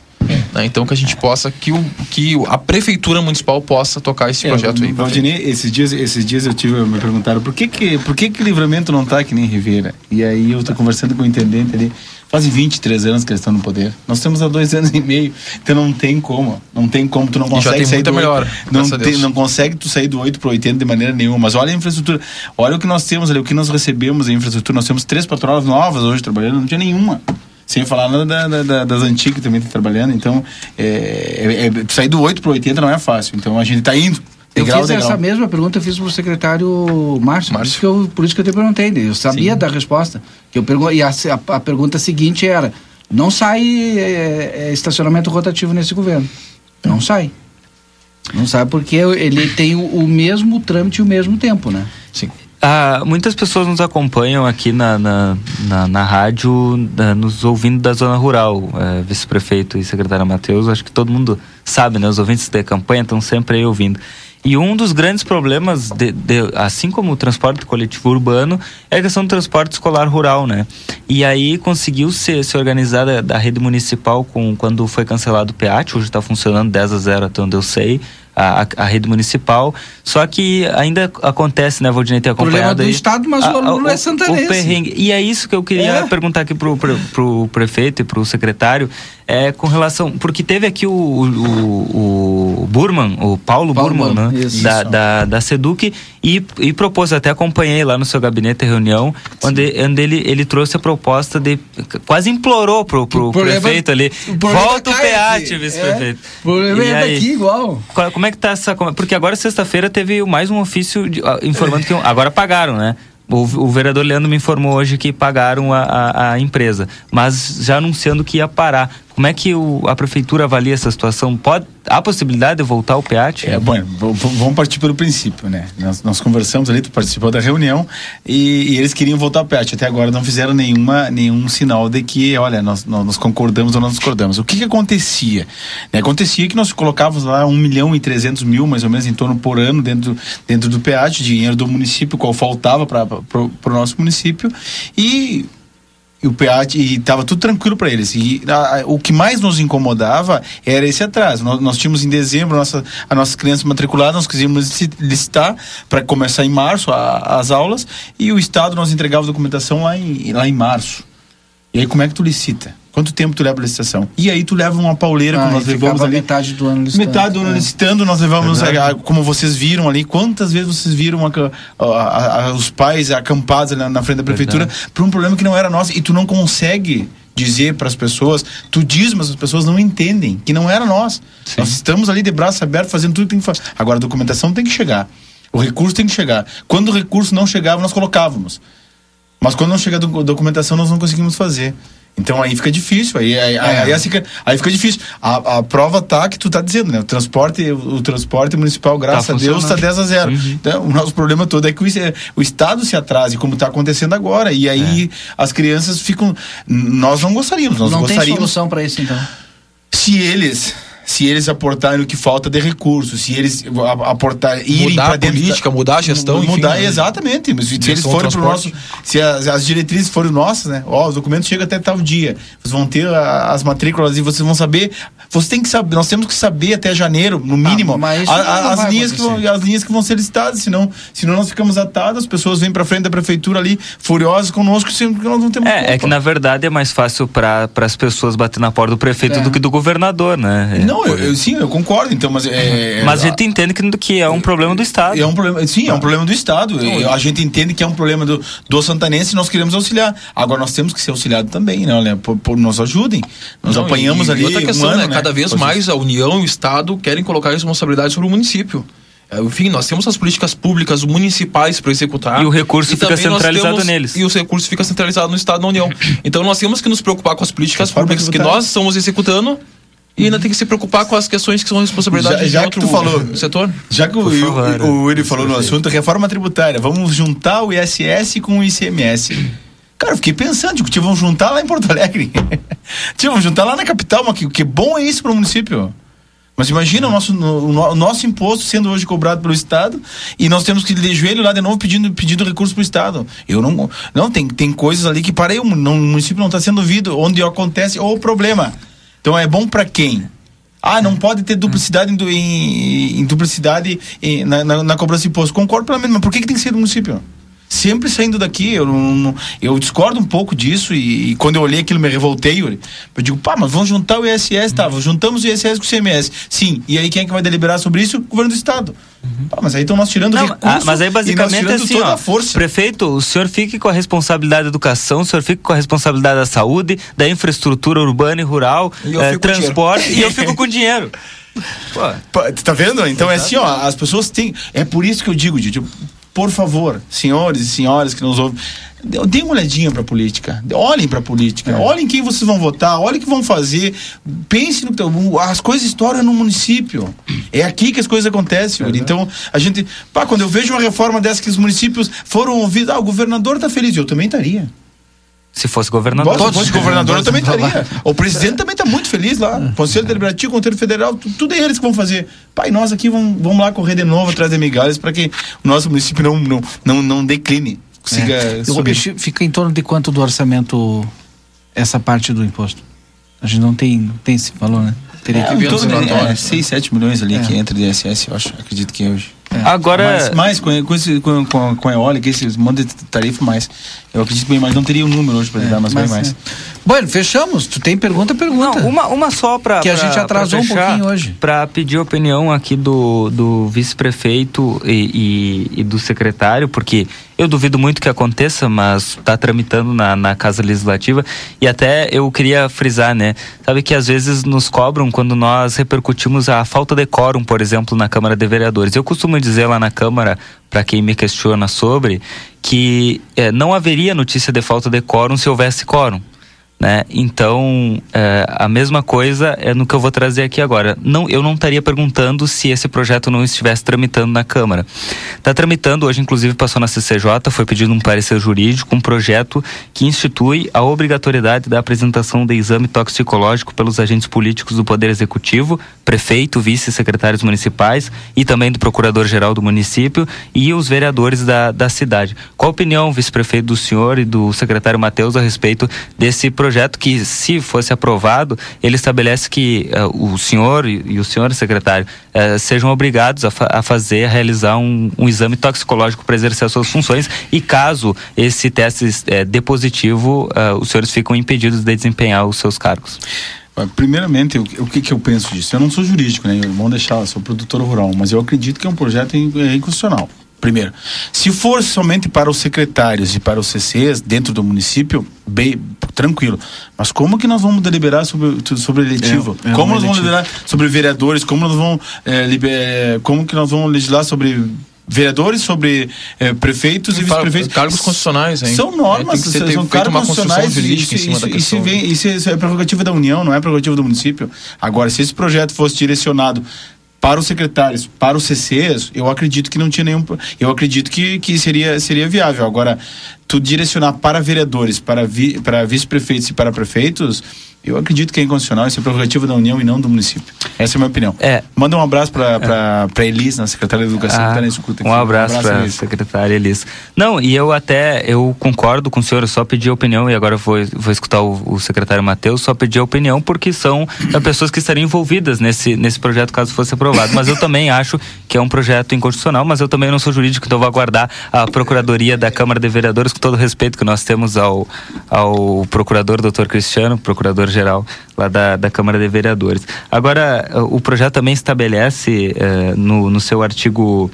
Né? Então que a gente possa, que, o, que a prefeitura municipal possa tocar esse é, projeto aí. Valdinei, esses dias, esses dias eu tive, me perguntaram por que que, por que que livramento não está que nem Ribeira? E aí eu estou conversando com o intendente ali, faz 23 anos que eles estão no poder. Nós temos há dois anos e meio, então não tem como, não tem como, tu não consegue sair do melhor, 8, não, tem, não consegue tu sair do 8 para 80 de maneira nenhuma, mas olha a infraestrutura, olha o que nós temos ali, o que nós recebemos em infraestrutura, nós temos três patroas novas hoje trabalhando, não tinha nenhuma. Sem falar nada da, da, das antigas que também está trabalhando. Então, é, é, é, sair do 8 para 80 não é fácil. Então, a gente está indo. Eu fiz degrau. essa mesma pergunta, eu fiz para o secretário Márcio, Márcio. Por, isso que eu, por isso que eu te perguntei. Eu sabia Sim. da resposta. Que eu pergun e a, a, a, pergunta seguinte era: não sai é, é, estacionamento rotativo nesse governo. Não sai. Não sai porque ele tem o, o mesmo trâmite e o mesmo tempo, né? Sim. Ah, muitas pessoas nos acompanham aqui na, na, na, na rádio, na, nos ouvindo da zona rural, é, vice-prefeito e secretário Matheus. Acho que todo mundo sabe, né? Os ouvintes da campanha estão sempre aí ouvindo. E um dos grandes problemas, de, de, assim como o transporte coletivo urbano, é a questão do transporte escolar rural, né? E aí conseguiu se, se organizar da, da rede municipal com, quando foi cancelado o PEAT, hoje está funcionando 10 a 0 até onde eu sei a, a, rede municipal. Só que ainda acontece, né, Valdinei, ter acompanhado Problema do aí, Estado, mas a, o aluno é santanense. O perrengue. E é isso que eu queria é. perguntar aqui pro, pro, pro prefeito e pro secretário, é com relação... Porque teve aqui o, o, o Burman, o Paulo, Paulo Burman, né, da, da, da Seduc, e, e propôs, até acompanhei lá no seu gabinete a reunião, onde, onde ele, ele trouxe a proposta de... Quase implorou pro, pro prefeito ali, volta o PEAT, vice-prefeito. É, o problema é daqui igual. Qual, como é que tá essa. Porque agora, sexta-feira, teve mais um ofício de, informando que. Agora pagaram, né? O, o, vereador Leandro me informou hoje que pagaram a, a, a, empresa, mas já anunciando que ia parar. Como é que o, a prefeitura avalia essa situação? Pode, há possibilidade de voltar ao PEAT? É, bom, vamos partir pelo princípio, né? Nós, nós conversamos ali, tu participou da reunião e, e, eles queriam voltar ao PEAT. Até agora não fizeram nenhuma, nenhum sinal de que, olha, nós, nós, nós concordamos ou não discordamos. O que que acontecia? Né? Acontecia que nós colocávamos lá um milhão e trezentos mil, mais ou menos, em torno por ano dentro, dentro do PEAT, dinheiro do município, qual faltava para o nosso município e e o PEAT e estava tudo tranquilo para eles. E a, a, o que mais nos incomodava era esse atraso. Nós, nós tínhamos em dezembro nossa, a nossas crianças matriculadas, nós quisíamos licitar para começar em março a, as aulas e o Estado nos entregava a documentação lá em, lá em março. E aí como é que tu licita? Quanto tempo tu leva a licitação? E aí tu leva uma pauleira, ah, como nós levamos ali. Metade do ano licitando. Metade do ano é. licitando, nós levamos, a, como vocês viram ali, quantas vezes vocês viram a, os pais acampados na, na frente da prefeitura por um problema que não era nosso e tu não consegue dizer para as pessoas, tu diz, mas as pessoas não entendem que não era nós. Sim. Nós estamos ali de braços abertos fazendo tudo que tem que fazer. Agora a documentação tem que chegar. O recurso tem que chegar. Quando o recurso não chegava, nós colocávamos. Mas quando não chega a documentação, nós não conseguimos fazer. Então aí fica difícil, aí, aí, é. aí, assim, aí, fica difícil. A, a prova tá que tu tá dizendo, né? O transporte, o, o transporte municipal, graças tá a Deus, tá 10 a 0. Uhum. Então, o nosso problema todo é que o, o Estado se atrase, como tá acontecendo agora. E aí é. as crianças ficam. Nós não gostaríamos, nós não gostaríamos. Não tem solução para isso, então. Se eles se eles aportarem o que falta de recursos, se eles aportarem irem para dentro política, da, mudar a gestão, mudar enfim, exatamente. Mas se eles forem para o nosso, se as, as, diretrizes forem nossas, né? Ó, os documentos chegam até tal dia. Vocês vão ter a, as matrículas e vocês vão saber. Você tem que saber. Nós temos que saber até janeiro, no ah, mínimo, a, a, as linhas que vão, as linhas que vão ser licitadas. Senão, senão nós ficamos atados. As pessoas vêm para frente da prefeitura ali furiosas conosco, sendo que nós não temos. É, culpa. é que na verdade é mais fácil para as pessoas bater na porta do prefeito é. do que do governador, né? Não, não, eu, eu, sim, eu concordo, então, mas é, Mas a gente entende que, que é um problema do Estado. É um problema, sim, é um problema do Estado. A gente entende que é um problema do, do santanense e nós queremos auxiliar. Agora nós temos que ser auxiliados também, né? Olha, por, por nos ajudem. Nós não, apanhamos e, ali. E outra questão, um ano, né? Cada vez mais a União e o Estado querem colocar a responsabilidade sobre o município. É, enfim, nós temos as políticas públicas municipais para executar. E o recurso e fica centralizado temos, neles. E os recursos ficam centralizados no Estado da União. Então nós temos que nos preocupar com as políticas públicas que nós estamos executando e ainda tem que se preocupar com as questões que são responsabilidade já, já que tu falou setor. Já que o, favor, o, o Yuri falou no assunto reforma tributária, vamos juntar o ISS com o ICMS. Cara, eu fiquei pensando, tipo, vamos juntar lá em Porto Alegre. tipo, vamos juntar lá na capital, mas que, que bom é isso para o município. Mas imagina o nosso, o, nosso imposto sendo hoje cobrado pelo Estado e nós temos que ir de joelho lá de novo pedindo, pedindo recurso para o Estado. Eu não. Não, tem, tem coisas ali que para o município não está sendo ouvido, onde acontece o problema. Então é bom para quem? Ah, não pode ter duplicidade em, em, em duplicidade em, na, na, na, cobrança de imposto. Concordo plenamente, mas por que, que tem que ser do município? Sempre saindo daqui, eu, não, eu discordo um pouco disso e, e, quando eu olhei aquilo me revoltei, Yuri. Eu digo, pá, mas vamos juntar o ISS, tá? Juntamos o ISS com o CMS. Sim, e aí quem é que vai deliberar sobre isso? O governo do Estado. Uhum. Pá, mas aí estão nós tirando não, recursos. Ah, mas aí basicamente é assim, ó, prefeito, o senhor fique com a responsabilidade da educação, o senhor fique com a responsabilidade da saúde, da infraestrutura urbana e rural, e eh, transporte, e eu fico com dinheiro. Pô. Tá vendo? Então é assim, ó, as pessoas têm. É por isso que eu digo, Didi, por favor, senhores e senhoras que nos ouvem, Deem uma olhadinha para a política. Olhem para a política. É. Olhem quem vocês vão votar. Olhem o que vão fazer. Pense no as coisas estouram no município. É aqui que as coisas acontecem. É então a gente, pá, quando eu vejo uma reforma dessa que os municípios foram ouvidos, ah, o governador está feliz. Eu também estaria. Se fosse governador. Se fosse governador, eu também estaria. O presidente também está muito feliz lá. É. Conselho Deliberativo, Conselho Federal, tudo é eles que vão fazer. Pai, nós aqui vamos, vamos lá correr de novo atrás de migalhas para que o nosso município não, não, não, não decline consiga é. subir. Fica em torno de quanto do orçamento essa parte do imposto? A gente não tem, tem esse valor, né? Teria é, que ver os relatórios. 6, 7 milhões ali é. que entra de ISS, eu acho, acredito que é hoje. É. Agora. Mais, mais com, com, esse, com, com, com a eólica, esses monte de tarifa, mais. Eu acredito bem mais. Não teria um número hoje para é, dar, mas, mas bem mais. É. Bueno, fechamos. Tu tem pergunta, pergunta. Não, uma, uma só para. Que a pra, gente atrasou um pouquinho hoje. Para pedir a opinião aqui do, do vice-prefeito e, e, e, do secretário, porque eu duvido muito que aconteça, mas está tramitando na, na Casa Legislativa. E até eu queria frisar, né? Sabe que às vezes nos cobram quando nós repercutimos a falta de quórum, por exemplo, na Câmara de Vereadores. Eu costumo dizer lá na Câmara, para quem me questiona sobre, que é, não haveria notícia de falta de quórum se houvesse quórum. Né? Então, é, a mesma coisa é no que eu vou trazer aqui agora. Não, eu não estaria perguntando se esse projeto não estivesse tramitando na Câmara. Está tramitando, hoje inclusive passou na CCJ, foi pedido um parecer jurídico, um projeto que institui a obrigatoriedade da apresentação de exame toxicológico pelos agentes políticos do Poder Executivo, prefeito, vice-secretários municipais e também do procurador-geral do município e os vereadores da, da cidade. Qual a opinião, vice-prefeito, do senhor e do secretário Matheus a respeito desse projeto? Projeto que, se fosse aprovado, ele estabelece que uh, o senhor e, e, o senhor secretário uh, sejam obrigados a, fa a, fazer, a realizar um, um exame toxicológico para exercer as suas funções e caso esse teste uh, dê positivo, os senhores ficam impedidos de desempenhar os seus cargos. Primeiramente, o, que, que eu penso disso? Eu não sou jurídico, né? Vamos deixar, sou produtor rural, mas eu acredito que é um projeto inconstitucional. Primeiro, se for somente para os secretários e para os CCs dentro do município, bem tranquilo. Mas como que nós vamos deliberar sobre sobre eletivo? É, é como nós vamos deliberar sobre vereadores? Como nós vamos é, liber, como que nós vamos legislar sobre vereadores, sobre é, prefeitos e vice-prefeitos. Cargos constitucionais, hein? São normas, são cargos constitucionais. Isso, isso, isso, vem, isso é prerrogativa da União, não é prerrogativa do município. Agora, se esse projeto fosse direcionado para os secretários, para os CCs, eu acredito que não tinha nenhum. Eu acredito que, que seria, seria viável. Agora, tu direcionar para vereadores, para, vi, para vice-prefeitos e para prefeitos, eu acredito que é inconstitucional, isso é prerrogativa da União e não do município. Essa é a minha opinião. É. Manda um abraço para é. Elis, na secretária de Educação, ah, que tá na escuta aqui. Um abraço, um abraço para a secretária Elis. Não, e eu até, eu concordo com o senhor, eu só pedi a opinião, e agora vou, vou escutar o, o secretário Matheus, só pedi a opinião porque são pessoas que estariam envolvidas nesse, nesse projeto caso fosse aprovado. Mas eu também acho que é um projeto inconstitucional, mas eu também não sou jurídico, então vou aguardar a Procuradoria da Câmara de Vereadores, com todo o respeito que nós temos ao, ao procurador doutor Cristiano, procurador-geral lá da, da Câmara de Vereadores. Agora, o projeto também estabelece eh, no, no seu artigo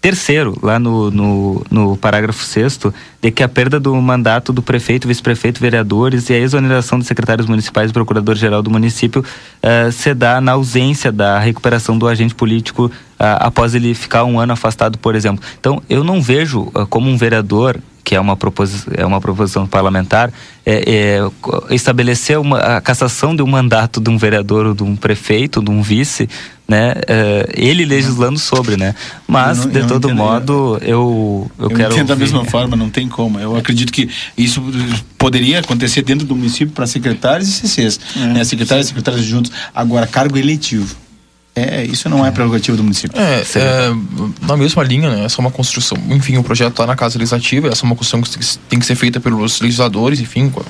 terceiro, lá no, no, no parágrafo sexto, de que a perda do mandato do prefeito, vice-prefeito, vereadores e a exoneração dos secretários municipais e procurador-geral do município uh, se dá na ausência da recuperação do agente político uh, após ele ficar um ano afastado, por exemplo. Então, eu não vejo uh, como um vereador que é uma, propos é uma proposição parlamentar, é, é estabelecer uma, a cassação de um mandato de um vereador ou de um prefeito, de um vice, né? É, ele legislando sobre, né? Mas, não, de todo modo, eu, eu, eu quero. Entendo da mesma forma, não tem como. Eu acredito que isso poderia acontecer dentro do município para secretários e CCs, é, né? Secretários e secretários juntos. Agora, cargo eletivo. É, isso não é prerrogativa do município. É, é, na mesma linha, né? Essa é uma construção. Enfim, o projeto está na Casa Legislativa, essa é uma construção que tem que ser feita pelos legisladores, enfim, com a,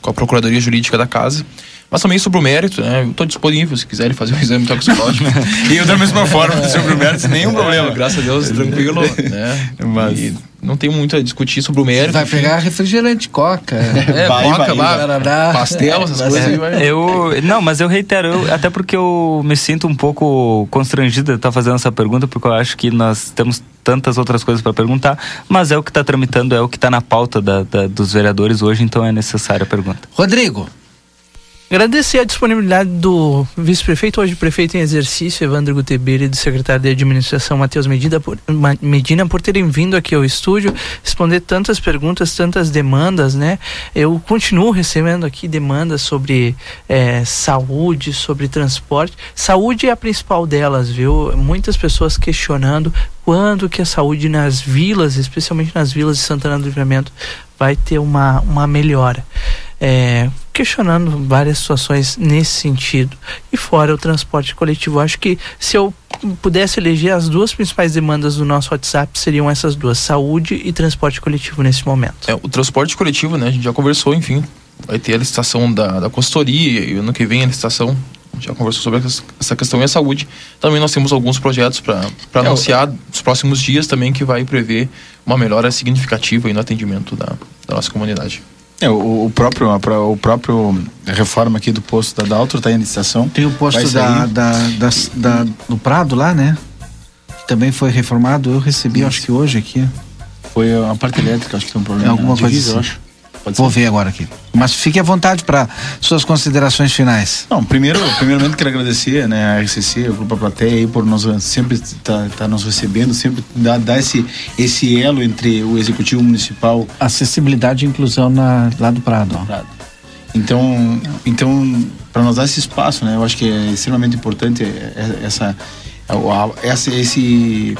com a Procuradoria Jurídica da Casa. Mas também sobre o mérito, né? Eu estou disponível se quiserem fazer um exame toxicológico. e eu da mesma forma, sobre o mérito, nenhum problema. É, graças a Deus, tranquilo, né? Mas... E não tem muito a discutir sobre o mérito. Vai pegar refrigerante, coca. É, vai, coca, vai, vai, pastel, essas coisas. É, eu, não, mas eu reitero, eu, até porque eu me sinto um pouco constrangido de estar fazendo essa pergunta, porque eu acho que nós temos tantas outras coisas para perguntar, mas é o que está tramitando, é o que está na pauta da, da, dos vereadores hoje, então é necessária a pergunta. Rodrigo. Agradecer a disponibilidade do vice-prefeito, hoje prefeito em exercício, Evandro Gutebeira, e do secretário de administração, Matheus Medina, por, Medina, por terem vindo aqui ao estúdio responder tantas perguntas, tantas demandas, né? Eu continuo recebendo aqui demandas sobre é, saúde, sobre transporte. Saúde é a principal delas, viu? Muitas pessoas questionando quando que a saúde nas vilas, especialmente nas vilas de Santana do Livramento, vai ter uma, uma melhora. É, questionando várias situações nesse sentido. E fora o transporte coletivo, acho que se eu pudesse eleger as duas principais demandas do nosso WhatsApp seriam essas duas, saúde e transporte coletivo nesse momento. É, o transporte coletivo, né, a gente já conversou, enfim, vai ter a licitação da, da consultoria e ano que vem a licitação já conversou sobre essa questão e a saúde. Também nós temos alguns projetos para é, anunciar nos próximos dias também que vai prever uma melhora significativa no atendimento da, da nossa comunidade. É, o, o, próprio o próprio reforma aqui do posto da Daltro está em licitação. Tem o posto da, da, da, da, do Prado lá, né? Que também foi reformado. Eu recebi, acho que hoje aqui. Foi a parte elétrica, acho que tem um problema. É alguma coisa assim. eu acho. Pode Vou ser. ver agora aqui. Mas fique à vontade para suas considerações finais. Não, primeiro, primeiramente quero agradecer né, a RCC, o Grupo Plateia aí por nos sempre estar tá, tá nos recebendo, sempre dar, dar esse, esse elo entre o Executivo Municipal. Acessibilidade e inclusão na, lá do Prado. Prado. Então, então para nós dar esse espaço, né, eu acho que é extremamente importante essa, essa esse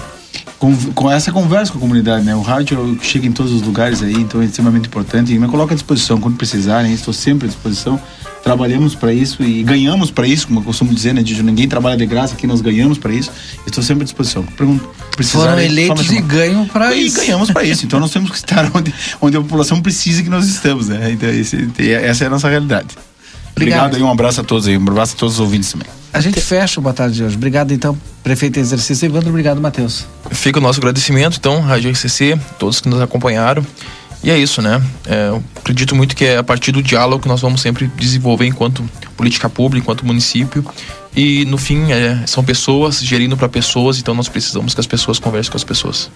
com, com, essa conversa com a comunidade, né? O rádio chega em todos os lugares aí, então é extremamente importante e me coloca à disposição quando precisarem, estou sempre à disposição. Trabalhamos para isso e ganhamos para isso, como eu costumo dizer, né, Didio? Ninguém trabalha de graça, aqui nós ganhamos para isso. Estou sempre à disposição. Foram eleitos e ganham para isso. E ganhamos para isso. Então nós temos que estar onde, onde a população precisa que nós estamos, né? Então esse, essa é a nossa realidade. Obrigado. Obrigado e um abraço a todos aí, um abraço a todos os ouvintes também. A gente fecha o Boa Tarde de hoje. Obrigado, então, prefeito em exercício. Evandro, obrigado, Matheus. Fica o nosso agradecimento, então, Rádio RCC, todos que nos acompanharam. E é isso, né? É, eu acredito muito que é a partir do diálogo que nós vamos sempre desenvolver enquanto política pública, enquanto município. E no fim, é, são pessoas gerindo para pessoas, então nós precisamos que as pessoas conversem com as pessoas.